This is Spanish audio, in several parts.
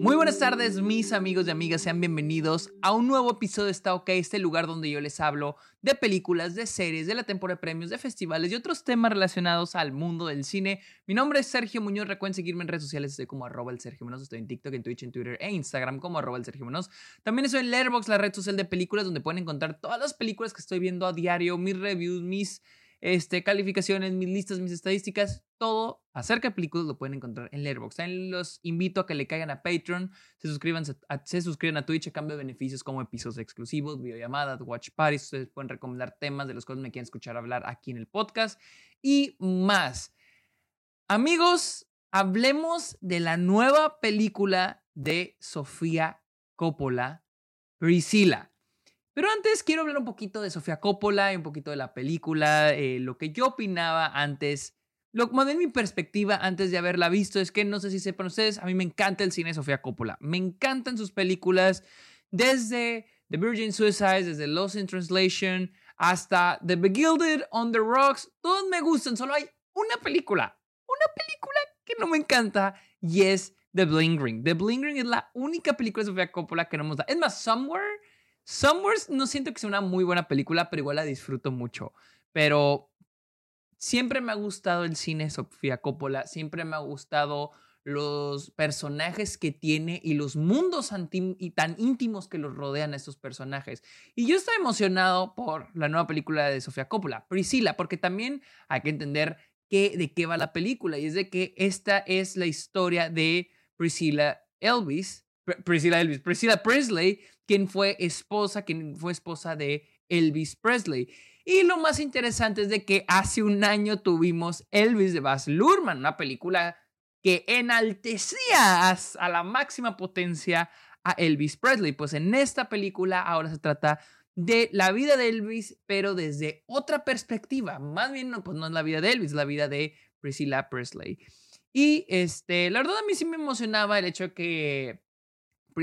Muy buenas tardes, mis amigos y amigas. Sean bienvenidos a un nuevo episodio de Está OK, este lugar donde yo les hablo de películas, de series, de la temporada de premios, de festivales y otros temas relacionados al mundo del cine. Mi nombre es Sergio Muñoz. Recuerden seguirme en redes sociales. Estoy como arroba el Sergio Muñoz. Estoy en TikTok, en Twitch, en Twitter e Instagram como arroba el Sergio Muñoz. También estoy en Letterboxd, la red social de películas, donde pueden encontrar todas las películas que estoy viendo a diario, mis reviews, mis este, calificaciones, mis listas, mis estadísticas, todo acerca de películas lo pueden encontrar en Letterboxd. También los invito a que le caigan a Patreon, se suscriban a, se suscriban a Twitch a cambio de beneficios como episodios exclusivos, videollamadas, watch parties. Ustedes pueden recomendar temas de los cuales me quieren escuchar hablar aquí en el podcast y más. Amigos, hablemos de la nueva película de Sofía Coppola, Priscilla. Pero antes quiero hablar un poquito de Sofía Coppola y un poquito de la película, eh, lo que yo opinaba antes. Lo más bien mi perspectiva antes de haberla visto es que no sé si sepan ustedes, a mí me encanta el cine de Sofía Coppola. Me encantan sus películas desde The Virgin Suicides, desde Lost in Translation, hasta The Begilded, On the Rocks. Todos me gustan, solo hay una película, una película que no me encanta y es The Bling Ring. The Bling Ring es la única película de Sofía Coppola que no me gusta. Es más, Somewhere Somewhere no siento que sea una muy buena película, pero igual la disfruto mucho. Pero siempre me ha gustado el cine Sofía Coppola, siempre me ha gustado los personajes que tiene y los mundos y tan íntimos que los rodean a estos personajes. Y yo estoy emocionado por la nueva película de Sofía Coppola, Priscilla, porque también hay que entender de qué va la película. Y es de que esta es la historia de Priscilla Elvis, Priscilla Elvis, Priscilla Presley, quien fue esposa, quien fue esposa de Elvis Presley. Y lo más interesante es de que hace un año tuvimos Elvis de Baz Luhrmann, una película que enaltecía a la máxima potencia a Elvis Presley. Pues en esta película ahora se trata de la vida de Elvis, pero desde otra perspectiva. Más bien, pues no es la vida de Elvis, es la vida de Priscilla Presley. Y este, la verdad a mí sí me emocionaba el hecho de que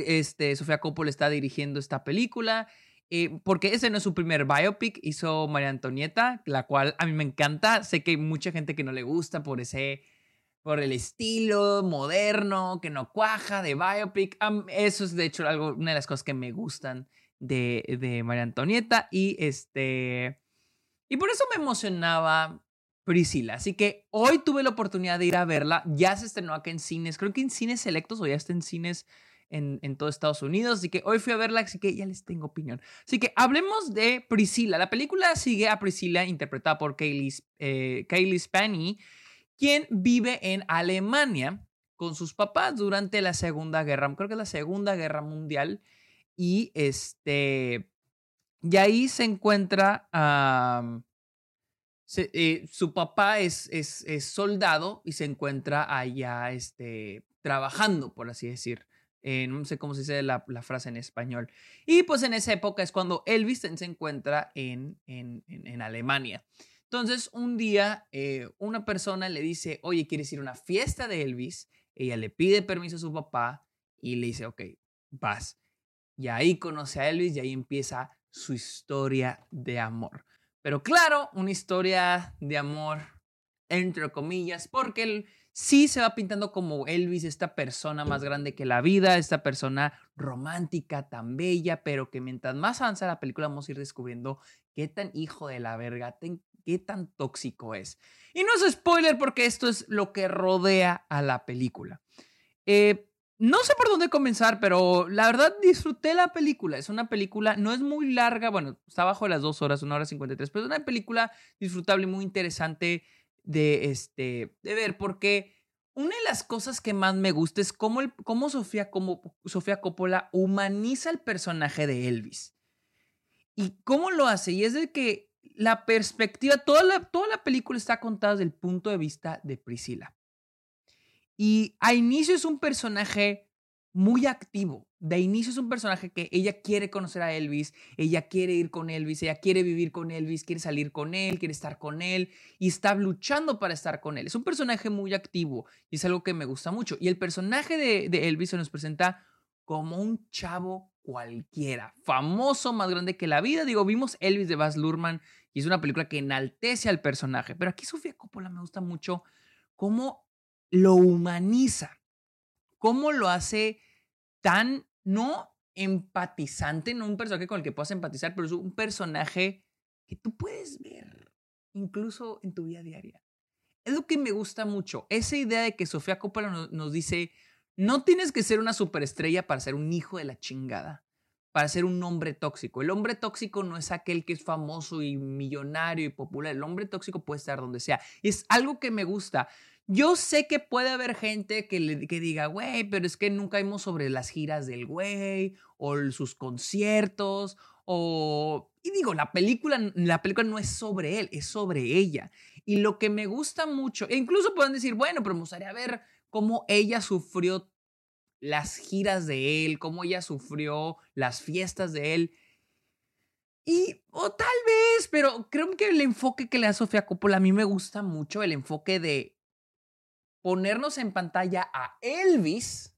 este, Sofía Coppola está dirigiendo esta película. Eh, porque ese no es su primer biopic, hizo María Antonieta, la cual a mí me encanta. Sé que hay mucha gente que no le gusta por ese, por el estilo moderno, que no cuaja de biopic. eso es de hecho algo, una de las cosas que me gustan de, de María Antonieta. Y este, y por eso me emocionaba Priscila. Así que hoy tuve la oportunidad de ir a verla. Ya se estrenó acá en cines, creo que en cines selectos o ya está en cines en, en todo Estados Unidos. Así que hoy fui a verla, así que ya les tengo opinión. Así que hablemos de Priscilla. La película sigue a Priscilla, interpretada por Kaylee, eh, Kaylee quien vive en Alemania con sus papás durante la Segunda Guerra, creo que la Segunda Guerra Mundial. Y este. Y ahí se encuentra. Eh, su papá es, es, es, soldado y se encuentra allá este, trabajando, por así decir. Eh, no sé cómo se dice la, frase en español. Y pues en esa época es cuando Elvis se encuentra en, en, Alemania. Entonces, un día eh, una persona le dice, oye, ¿quieres ir a una fiesta de Elvis? Ella le pide permiso a su papá y le dice, ok, vas. Y ahí conoce a Elvis y ahí empieza su historia de amor. Pero claro, una historia de amor entre comillas, porque él sí se va pintando como Elvis, esta persona más grande que la vida, esta persona romántica, tan bella, pero que mientras más avanza la película vamos a ir descubriendo qué tan hijo de la verga, qué tan tóxico es. Y no es spoiler porque esto es lo que rodea a la película. Eh, no sé por dónde comenzar, pero la verdad disfruté la película. Es una película, no es muy larga, bueno, está bajo las dos horas, una hora cincuenta y tres, pero es una película disfrutable, muy interesante de, este, de ver, porque una de las cosas que más me gusta es cómo, el, cómo Sofía, como Sofía Coppola humaniza el personaje de Elvis. Y cómo lo hace. Y es de que la perspectiva, toda la, toda la película está contada desde el punto de vista de Priscila. Y a inicio es un personaje muy activo, de inicio es un personaje que ella quiere conocer a Elvis, ella quiere ir con Elvis, ella quiere vivir con Elvis, quiere salir con él, quiere estar con él y está luchando para estar con él. Es un personaje muy activo y es algo que me gusta mucho. Y el personaje de, Elvis se nos presenta como un chavo cualquiera, famoso, más grande que la vida. Digo, vimos Elvis de Baz Luhrmann y es una película que enaltece al personaje, pero aquí Sofía Coppola me gusta mucho cómo lo humaniza, cómo lo hace tan, no empatizante, no un personaje con el que puedas empatizar, pero es un personaje que tú puedes ver incluso en tu vida diaria. Es lo que me gusta mucho, esa idea de que Sofía Coppola nos, nos dice, no tienes que ser una superestrella para ser un hijo de la chingada, para ser un hombre tóxico. El hombre tóxico no es aquel que es famoso y millonario y popular. El hombre tóxico puede estar donde sea. Es algo que me gusta. Yo sé que puede haber gente que, le, que diga, güey, pero es que nunca vimos sobre las giras del güey o sus conciertos o... Y digo, la película, la película no es sobre él, es sobre ella. Y lo que me gusta mucho, e incluso pueden decir, bueno, pero me gustaría ver cómo ella sufrió las giras de él, cómo ella sufrió las fiestas de él. Y, o tal vez, pero creo que el enfoque que le da Sofía Coppola a mí me gusta mucho, el enfoque de ponernos en pantalla a Elvis,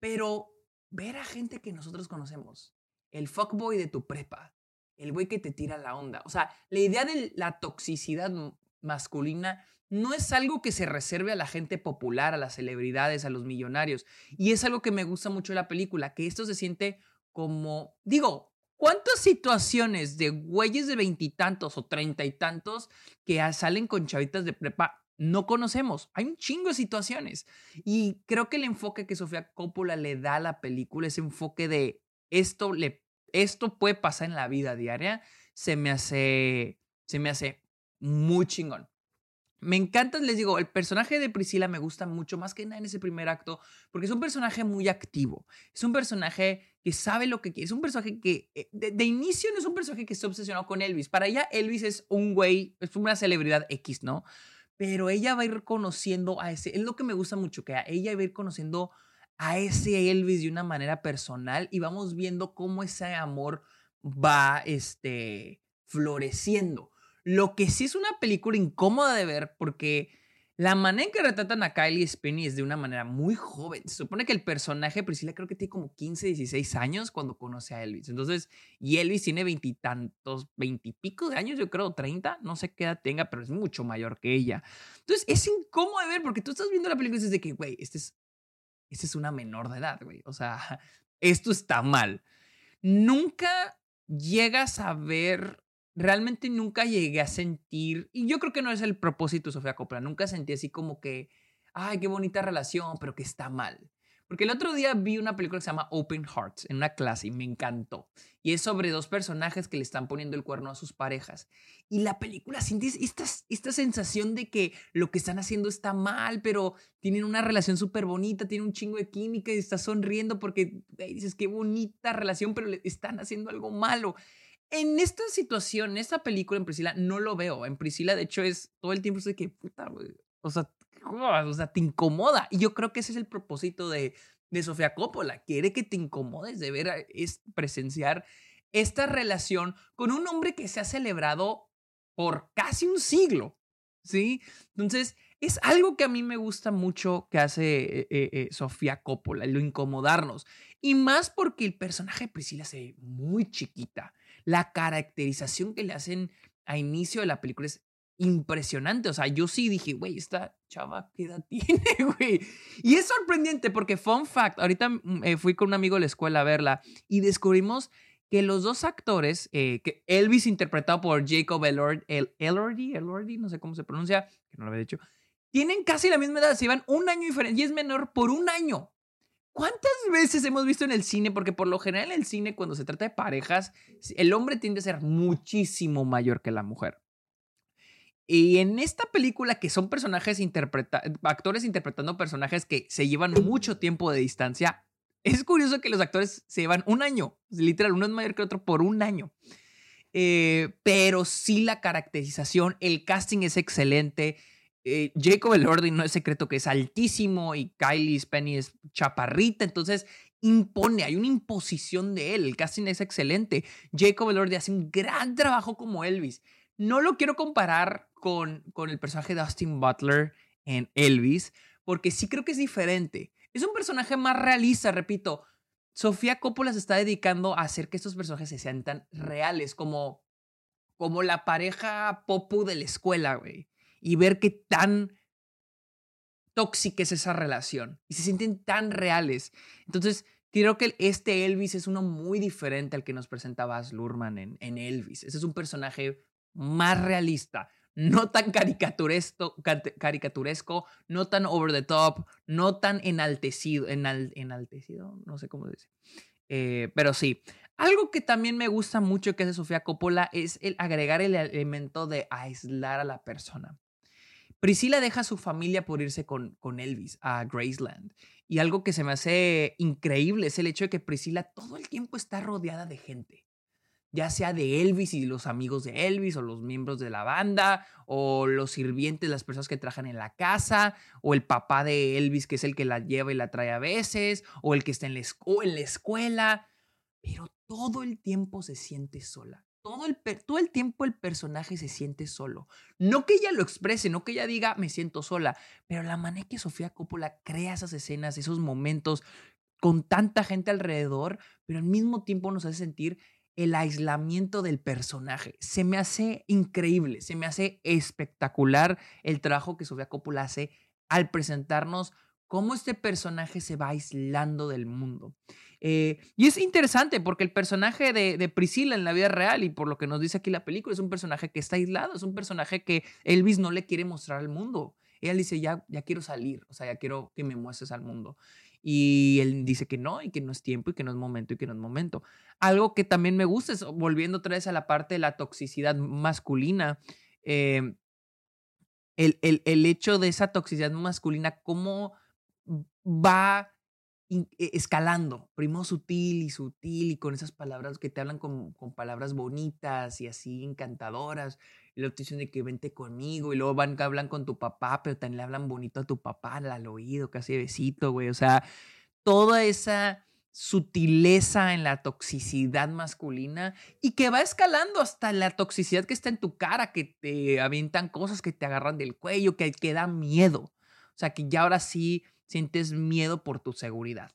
pero ver a gente que nosotros conocemos. El fuckboy de tu prepa, el güey que te tira la onda. O sea, la idea de la toxicidad masculina no es algo que se reserve a la gente popular, a las celebridades, a los millonarios. Y es algo que me gusta mucho de la película, que esto se siente como, digo, ¿cuántas situaciones de güeyes de veintitantos o treinta y tantos que salen con chavitas de prepa no conocemos. Hay un chingo de situaciones. Y creo que el enfoque que Sofía Coppola le da a la película, ese enfoque de esto, le, esto puede pasar en la vida diaria, se me hace, se me hace muy chingón. Me encanta, les digo, el personaje de Priscila me gusta mucho, más que nada en ese primer acto, porque es un personaje muy activo. Es un personaje que sabe lo que quiere. Es un personaje que, eh, de, inicio, no es un personaje que está obsesionado con Elvis. Para ella, Elvis es un güey, es una celebridad X, ¿no? Pero ella va a ir conociendo a ese, es lo que me gusta mucho, que ella va a ir conociendo a ese Elvis de una manera personal y vamos viendo cómo ese amor va este, floreciendo. Lo que sí es una película incómoda de ver porque la manera en que retratan a Kylie Spinney es de una manera muy joven. Se supone que el personaje de Priscila creo que tiene como 15, 16 años cuando conoce a Elvis. Entonces, y Elvis tiene veintitantos, veintipico de años, yo creo, 30, no sé qué edad tenga, pero es mucho mayor que ella. Entonces, es incómodo de ver porque tú estás viendo la película y dices de que, güey, este es, este es una menor de edad, güey. O sea, esto está mal. Nunca llegas a ver realmente nunca llegué a sentir, y yo creo que no es el propósito Sofía Coppola, nunca sentí así como que, ay, qué bonita relación, pero que está mal. Porque el otro día vi una película que se llama Open Hearts en una clase y me encantó. Y es sobre dos personajes que le están poniendo el cuerno a sus parejas. Y la película sientes esta, esta sensación de que lo que están haciendo está mal, pero tienen una relación súper bonita, tienen un chingo de química y estás sonriendo porque dices, qué bonita relación, pero le están haciendo algo malo en esta situación, en esta película en Priscila, no lo veo. En Priscila, de hecho, es todo el tiempo de que, puta, güey. O sea, o sea, te incomoda. Y yo creo que ese es el propósito de, de Sofía Coppola. Quiere que te incomodes de ver, es presenciar esta relación con un hombre que se ha celebrado por casi un siglo. ¿Sí? Entonces, es algo que a mí me gusta mucho que hace eh, eh, Sofía Coppola, lo incomodarnos. Y más porque el personaje de Priscila se ve muy chiquita la caracterización que le hacen a inicio de la película es impresionante. O sea, yo sí dije, güey, esta chava, ¿qué edad tiene, güey? Y es sorprendente porque, fun fact, ahorita mm, eh, fui con un amigo de la escuela a verla y descubrimos que los dos actores, eh, que Elvis interpretado por Jacob Elordi, el, Elordi, Elordi, no sé cómo se pronuncia, que no lo había dicho, tienen casi la misma edad, se llevan un año diferente y es menor por un año. ¿Cuántas veces hemos visto en el cine? Porque por lo general en el cine, cuando se trata de parejas, el hombre tiende a ser muchísimo mayor que la mujer. Y en esta película, que son personajes interpreta actores interpretando personajes que se llevan mucho tiempo de distancia, es curioso que los actores se llevan un año. Literal, uno es mayor que el otro por un año. Eh, pero sí la caracterización, el casting es excelente. Eh, Jacob Elordi no es secreto que es altísimo y Kylie Spenny es chaparrita, entonces impone, hay una imposición de él, el casting es excelente. Jacob Elordi hace un gran trabajo como Elvis. No lo quiero comparar con, con el personaje de Austin Butler en Elvis, porque sí creo que es diferente. Es un personaje más realista, repito. Sofía Coppola se está dedicando a hacer que estos personajes se sientan reales, como, como la pareja popu de la escuela, güey y ver qué tan tóxica es esa relación y se sienten tan reales. Entonces, Creo que este Elvis es uno muy diferente al que nos presentaba Baz en, en Elvis. Ese es un personaje más realista, no tan caricaturesco, no tan over the top, no tan enaltecido, enaltecido, no sé cómo decir. Eh, pero sí, algo que también me gusta mucho que hace Sofía Coppola es el agregar el elemento de aislar a la persona. Priscila deja a su familia por irse con, con Elvis a Graceland. Y algo que se me hace increíble es el hecho de que Priscila todo el tiempo está rodeada de gente. Ya sea de Elvis y los amigos de Elvis, o los miembros de la banda, o los sirvientes, las personas que trabajan en la casa, o el papá de Elvis, que es el que la lleva y la trae a veces, o el que está en la, en la escuela. Pero todo el tiempo se siente sola todo el, todo el tiempo el personaje se siente solo. No que ella lo exprese, no que ella diga me siento sola, pero la manera que Sofía Coppola crea esas escenas, esos momentos con tanta gente alrededor, pero al mismo tiempo nos hace sentir el aislamiento del personaje. Se me hace increíble, se me hace espectacular el trabajo que Sofía Coppola hace al presentarnos cómo este personaje se va aislando del mundo. Eh, y es interesante porque el personaje de, Priscila en la vida real y por lo que nos dice aquí la película es un personaje que está aislado, es un personaje que Elvis no le quiere mostrar al mundo. Ella dice, ya, ya quiero salir, o sea, ya quiero que me muestres al mundo. Y él dice que no, y que no es tiempo, y que no es momento, y que no es momento. Algo que también me gusta es, volviendo otra vez a la parte de la toxicidad masculina, eh, el, el, el hecho de esa toxicidad masculina, cómo va escalando, primero sutil y sutil y con esas palabras que te hablan con, palabras bonitas y así encantadoras. Y luego te dicen de que vente conmigo y luego van, hablan con tu papá, pero también le hablan bonito a tu papá al oído, casi besito, güey. O sea, toda esa sutileza en la toxicidad masculina y que va escalando hasta la toxicidad que está en tu cara, que te avientan cosas que te agarran del cuello, que, que da miedo. O sea, que ya ahora sí sientes miedo por tu seguridad.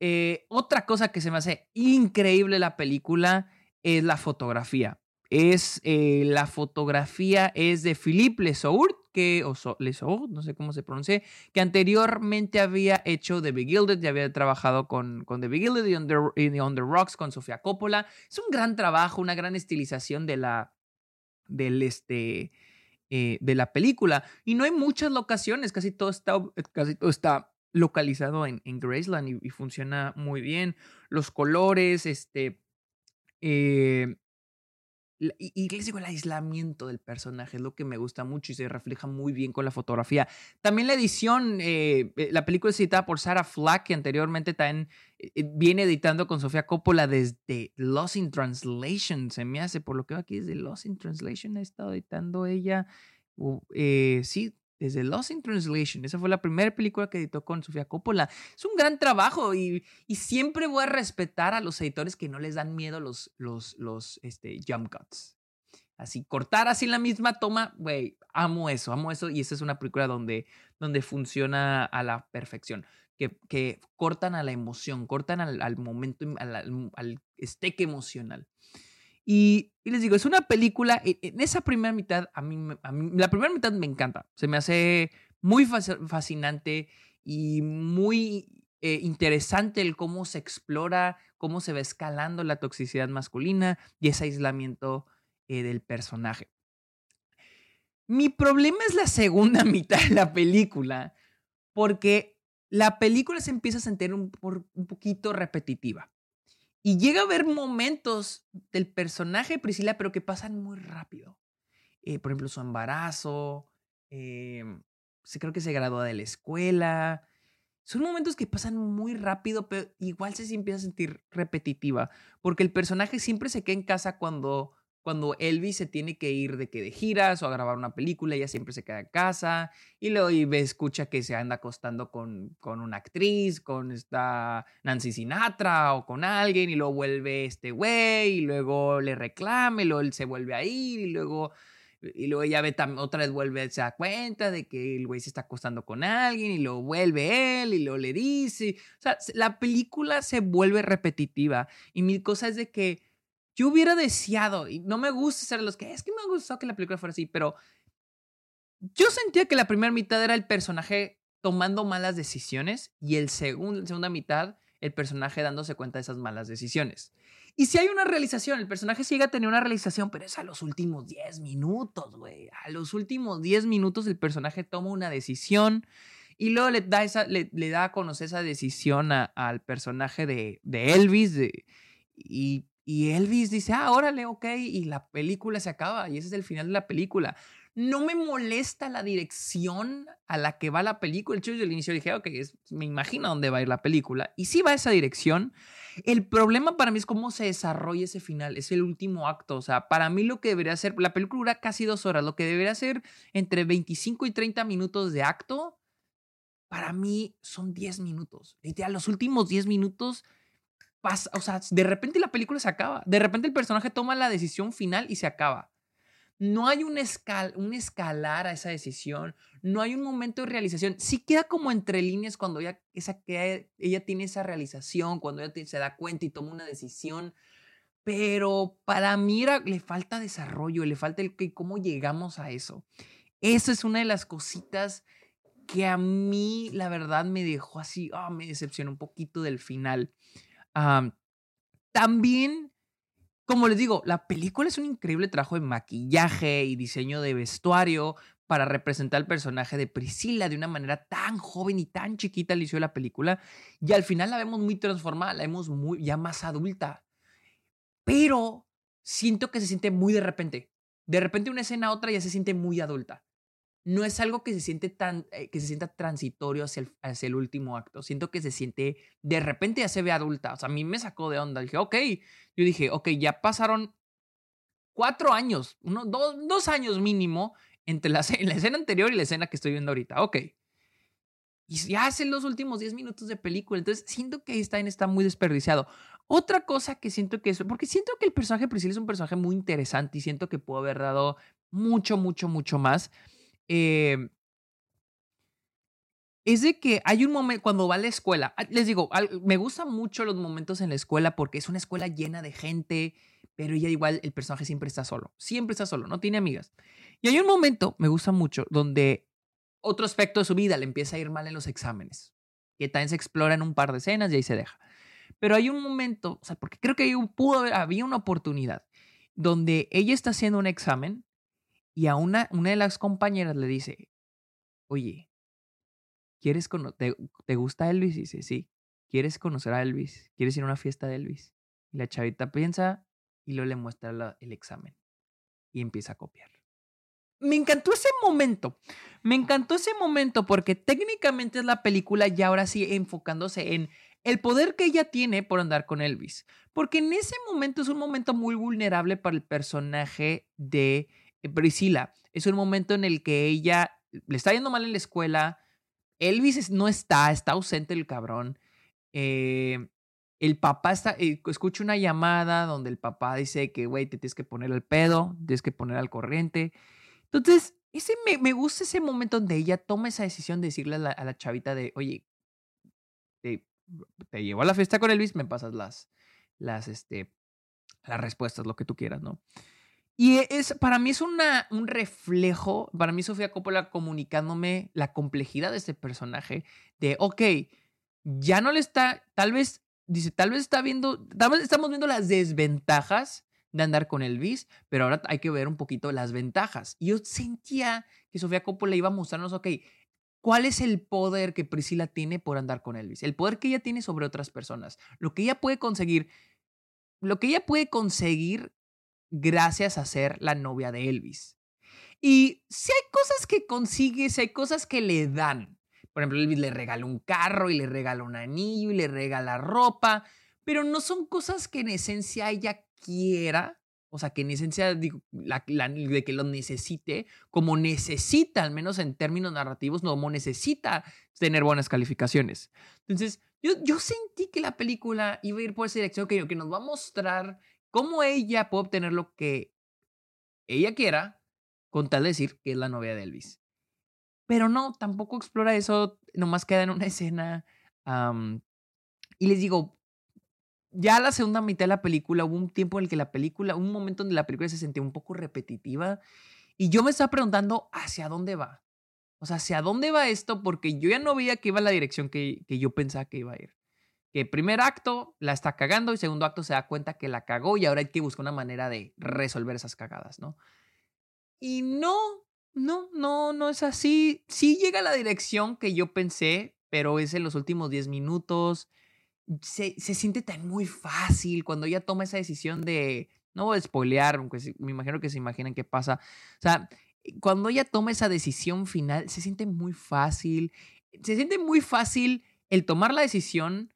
Eh, otra cosa que se me hace increíble la película es la fotografía. Es eh, la fotografía es de Philippe Lesourt, que, o Lesourt, no sé cómo se pronuncia, que anteriormente había hecho The Begilded, ya había trabajado con, con The Begilded y on the, Rocks con Sofía Coppola. Es un gran trabajo, una gran estilización de la, del, este, eh, de la película. Y no hay muchas locaciones, casi todo está, casi todo está localizado en, en Graceland y, funciona muy bien. Los colores, este... Eh, y, les digo, el aislamiento del personaje es lo que me gusta mucho y se refleja muy bien con la fotografía. También la edición, eh, la película es editada por Sarah Flack, que anteriormente también viene editando con Sofía Coppola desde Lost in Translation, se me hace, por lo que veo aquí desde Lost in Translation ha estado editando ella, eh, sí, desde Lost in Translation. Esa fue la primera película que editó con Sofía Coppola. Es un gran trabajo y, y, siempre voy a respetar a los editores que no les dan miedo los, los, los este, jump cuts. Así, cortar así la misma toma, güey, amo eso, amo eso y esa es una película donde, donde funciona a la perfección que, cortan a la emoción, cortan al, momento, al, al esteque emocional. Y, les digo, es una película, e, en esa primera mitad, a mí, la primera mitad me encanta, se me hace muy fascinante y muy eh, interesante el cómo se explora, cómo se va escalando la toxicidad masculina y ese aislamiento eh, del personaje. Mi problema es la segunda mitad de la película, porque la película se empieza a sentir un, un poquito repetitiva. Y llega a haber momentos del personaje de Priscila, pero que pasan muy rápido. Eh, por ejemplo, su embarazo, eh, creo que se graduó de la escuela. Son momentos que pasan muy rápido, pero igual se empieza a sentir repetitiva, porque el personaje siempre se queda en casa cuando cuando Elvis se tiene que ir de que de giras o a grabar una película, ella siempre se queda en casa y luego y escucha que se anda acostando con, con una actriz, con esta Nancy Sinatra o con alguien y luego vuelve este güey y luego le reclame, y luego él se vuelve a ir y luego y luego ella ve otra vez vuelve, se da cuenta de que el güey se está acostando con alguien y luego vuelve él y luego le dice. O sea, la película se vuelve repetitiva y mi cosa es de que yo hubiera deseado, y no me gusta ser los que es que me gustó que la película fuera así, pero yo sentía que la primera mitad era el personaje tomando malas decisiones y el segundo, segunda mitad el personaje dándose cuenta de esas malas decisiones. Y si hay una realización, el personaje sigue a tener una realización, pero es a los últimos 10 minutos, güey. A los últimos 10 minutos el personaje toma una decisión y luego le da, esa, le, da a conocer esa decisión al personaje de, Elvis y, y, Elvis dice, ah, órale, ok, y la película se acaba y ese es el final de la película. No me molesta la dirección a la que va la película. Yo desde el inicio dije, ok, me imagino dónde va a ir la película. Y sí va esa dirección. El problema para mí es cómo se desarrolla ese final, es el último acto. O sea, para mí lo que debería ser, la película dura casi dos horas, lo que debería ser entre 25 y 30 minutos de acto, para mí son 10 minutos. Literal, los últimos 10 minutos pasa, o sea, de repente la película se acaba. De repente el personaje toma la decisión final y se acaba. No hay un, escal, un escalar a esa decisión, no hay un momento de realización. Sí queda como entre líneas cuando ella, esa, que ella tiene esa realización, cuando ella se da cuenta y toma una decisión. Pero para mí le falta desarrollo, le falta el que cómo llegamos a eso. Esa es una de las cositas que a mí, la verdad, me dejó así, ah, me decepcionó un poquito del final. También como les digo, la película es un increíble trabajo de maquillaje y diseño de vestuario para representar al personaje de Priscila de una manera tan joven y tan chiquita al inicio de la película. Y al final la vemos muy transformada, la vemos muy, ya más adulta. Pero siento que se siente muy de repente. De repente una escena a otra ya se siente muy adulta no es algo que se siente tan, eh, que se sienta transitorio hacia el, hacia el, último acto. Siento que se siente, de repente ya se ve adulta. O sea, a mí me sacó de onda. Dije, ok, yo dije, ok, ya pasaron cuatro años, uno, dos, dos años mínimo entre la, la, escena anterior y la escena que estoy viendo ahorita. Ok. Y ya hacen los últimos diez minutos de película. Entonces, siento que Einstein está muy desperdiciado. Otra cosa que siento que es, porque siento que el personaje Priscila es un personaje muy interesante y siento que pudo haber dado mucho, mucho, mucho más. Eh, es de que hay un momento cuando va a la escuela. Ah, les digo, me gustan mucho los momentos en la escuela porque es una escuela llena de gente, pero ella igual el personaje siempre está solo. Siempre está solo, no tiene amigas. Y hay un momento, me gusta mucho, donde otro aspecto de su vida le empieza a ir mal en los exámenes. Que también se explora en un par de escenas y ahí se deja. Pero hay un momento, o sea, porque creo que pudo haber, había una oportunidad donde ella está haciendo un examen y a una, una de las compañeras le dice, oye, ¿quieres te, ¿te gusta Elvis? Y dice, sí. ¿Quieres conocer a Elvis? ¿Quieres ir a una fiesta de Elvis? Y la chavita piensa y luego le muestra el examen y empieza a copiar. Me encantó ese momento. Me encantó ese momento porque técnicamente es la película ya ahora sí enfocándose en el poder que ella tiene por andar con Elvis. Porque en ese momento es un momento muy vulnerable para el personaje de Priscila. Es un momento en el que ella le está yendo mal en la escuela. Elvis no está, está ausente el cabrón. Eh, el papá está, eh, escucha una llamada donde el papá dice que, güey, te tienes que poner el pedo, tienes que poner al corriente. Entonces, ese me, gusta ese momento donde ella toma esa decisión de decirle a la, chavita de, oye, te, te, llevo a la fiesta con Elvis, me pasas las, las, este, las respuestas, lo que tú quieras, ¿no? Y es, para mí es una, un reflejo, para mí Sofía Coppola comunicándome la complejidad de este personaje, de, ok, ya no le está, tal vez, dice, tal vez está viendo, tal vez estamos viendo las desventajas de andar con Elvis, pero ahora hay que ver un poquito las ventajas. Y yo sentía que Sofía Coppola iba a mostrarnos, ok, ¿cuál es el poder que Priscila tiene por andar con Elvis? El poder que ella tiene sobre otras personas, lo que ella puede conseguir, lo que ella puede conseguir gracias a ser la novia de Elvis. Y si hay cosas que consigue, si hay cosas que le dan. Por ejemplo, Elvis le regala un carro y le regala un anillo y le regala ropa, pero no son cosas que en esencia ella quiera, o sea, que en esencia de que lo necesite, como necesita, al menos en términos narrativos, no como necesita tener buenas calificaciones. Entonces, yo, yo sentí que la película iba a ir por esa dirección que nos va a mostrar cómo ella puede obtener lo que ella quiera con tal de decir que es la novia de Elvis. Pero no, tampoco explora eso, nomás queda en una escena. y les digo, ya la segunda mitad de la película hubo un tiempo en el que la película, un momento donde la película se sentía un poco repetitiva y yo me estaba preguntando hacia dónde va. O sea, ¿hacia dónde va esto? Porque yo ya no veía que iba la dirección que yo pensaba que iba a ir. Que primer acto la está cagando y segundo acto se da cuenta que la cagó y ahora hay que buscar una manera de resolver esas cagadas, ¿no? Y no, no, no, no es así. Sí llega a la dirección que yo pensé, pero es en los últimos 10 minutos. Se, se siente tan muy fácil cuando ella toma esa decisión de, no voy a spoilear, aunque me imagino que se imaginan qué pasa. O sea, cuando ella toma esa decisión final, se siente muy fácil. Se siente muy fácil el tomar la decisión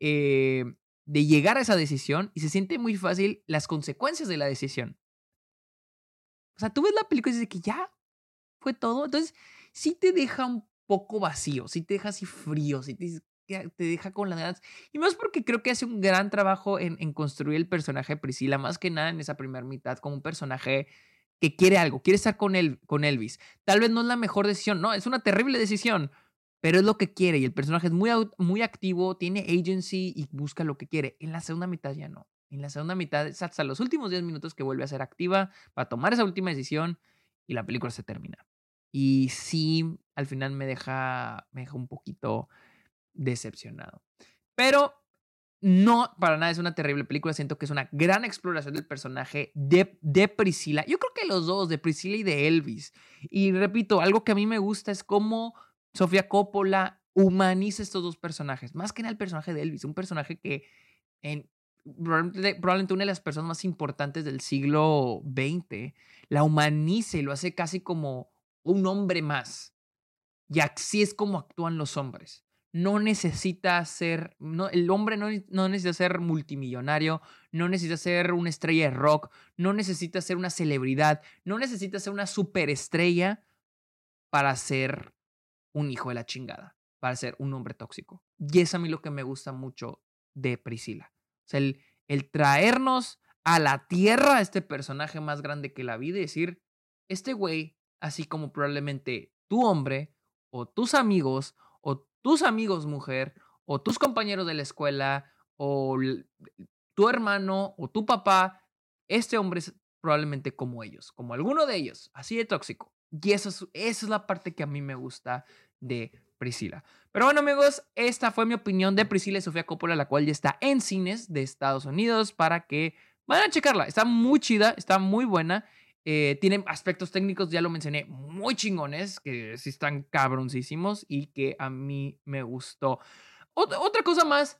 eh, de llegar a esa decisión y se siente muy fácil las consecuencias de la decisión. O sea, tú ves la película y dices que ya fue todo. Entonces, sí te deja un poco vacío, sí te deja así frío, sí te, te deja con las ganas. Y más porque creo que hace un gran trabajo en, en construir el personaje de Priscila, más que nada en esa primera mitad, como un personaje que quiere algo, quiere estar con, él, con Elvis. Tal vez no es la mejor decisión, no, es una terrible decisión, pero es lo que quiere y el personaje es muy, muy activo, tiene agency y busca lo que quiere. En la segunda mitad ya no. En la segunda mitad es hasta los últimos 10 minutos que vuelve a ser activa para tomar esa última decisión y la película se termina. Y sí, al final me deja, me deja un poquito decepcionado. Pero no, para nada es una terrible película. Siento que es una gran exploración del personaje de, de, Priscila. Yo creo que los dos, de Priscila y de Elvis. Y repito, algo que a mí me gusta es cómo Sofía Coppola humaniza estos dos personajes. Más que nada el personaje de Elvis, un personaje que en, probablemente, una de las personas más importantes del siglo XX la humaniza y lo hace casi como un hombre más. Y así es como actúan los hombres no necesita ser, el hombre no, no, necesita ser multimillonario, no necesita ser una estrella de rock, no necesita ser una celebridad, no necesita ser una superestrella para ser un hijo de la chingada, para ser un hombre tóxico. Y es a mí lo que me gusta mucho de Priscila. O sea, el, el traernos a la tierra a este personaje más grande que la vida y decir, este güey, así como probablemente tu hombre o tus amigos tus amigos mujer o tus compañeros de la escuela o tu hermano o tu papá, este hombre es probablemente como ellos, como alguno de ellos, así de tóxico. Y eso es, esa es la parte que a mí me gusta de Priscila. Pero bueno amigos, esta fue mi opinión de Priscila y Sofía Coppola, la cual ya está en cines de Estados Unidos para que vayan a checarla. Está muy chida, está muy buena. Eh, tienen aspectos técnicos, ya lo mencioné, muy chingones, que sí están cabroncísimos y que a mí me gustó. otra cosa más,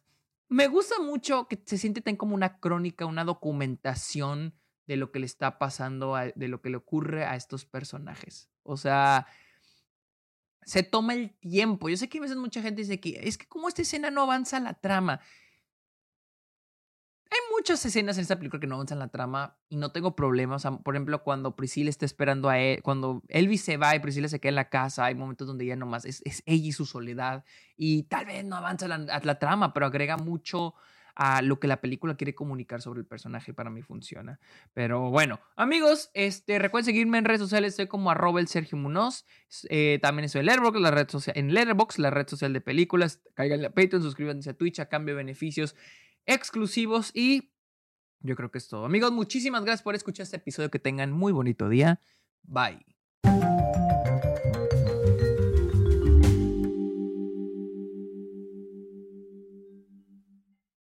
me gusta mucho que se siente tan como una crónica, una documentación de lo que le está pasando, de lo que le ocurre a estos personajes. O sea, se toma el tiempo. Yo sé que a veces mucha gente dice que es que como esta escena no avanza la trama hay muchas escenas en esta película que no avanzan la trama y no tengo problemas. por ejemplo, cuando Priscilla está esperando a él, cuando Elvis se va y Priscilla se queda en la casa, hay momentos donde ella nomás es, es ella y su soledad. Y tal vez no avanza la, la, trama, pero agrega mucho a lo que la película quiere comunicar sobre el personaje para mí funciona. Pero bueno, amigos, este, recuerden seguirme en redes sociales, estoy como arroba el Sergio Munoz, eh, también estoy en Letterboxd, la red social, en Letterboxd, la red social de películas, caigan a Patreon, suscríbanse a Twitch a cambio de beneficios exclusivos y yo creo que es todo. Amigos, muchísimas gracias por escuchar este episodio. Que tengan muy bonito día. Bye.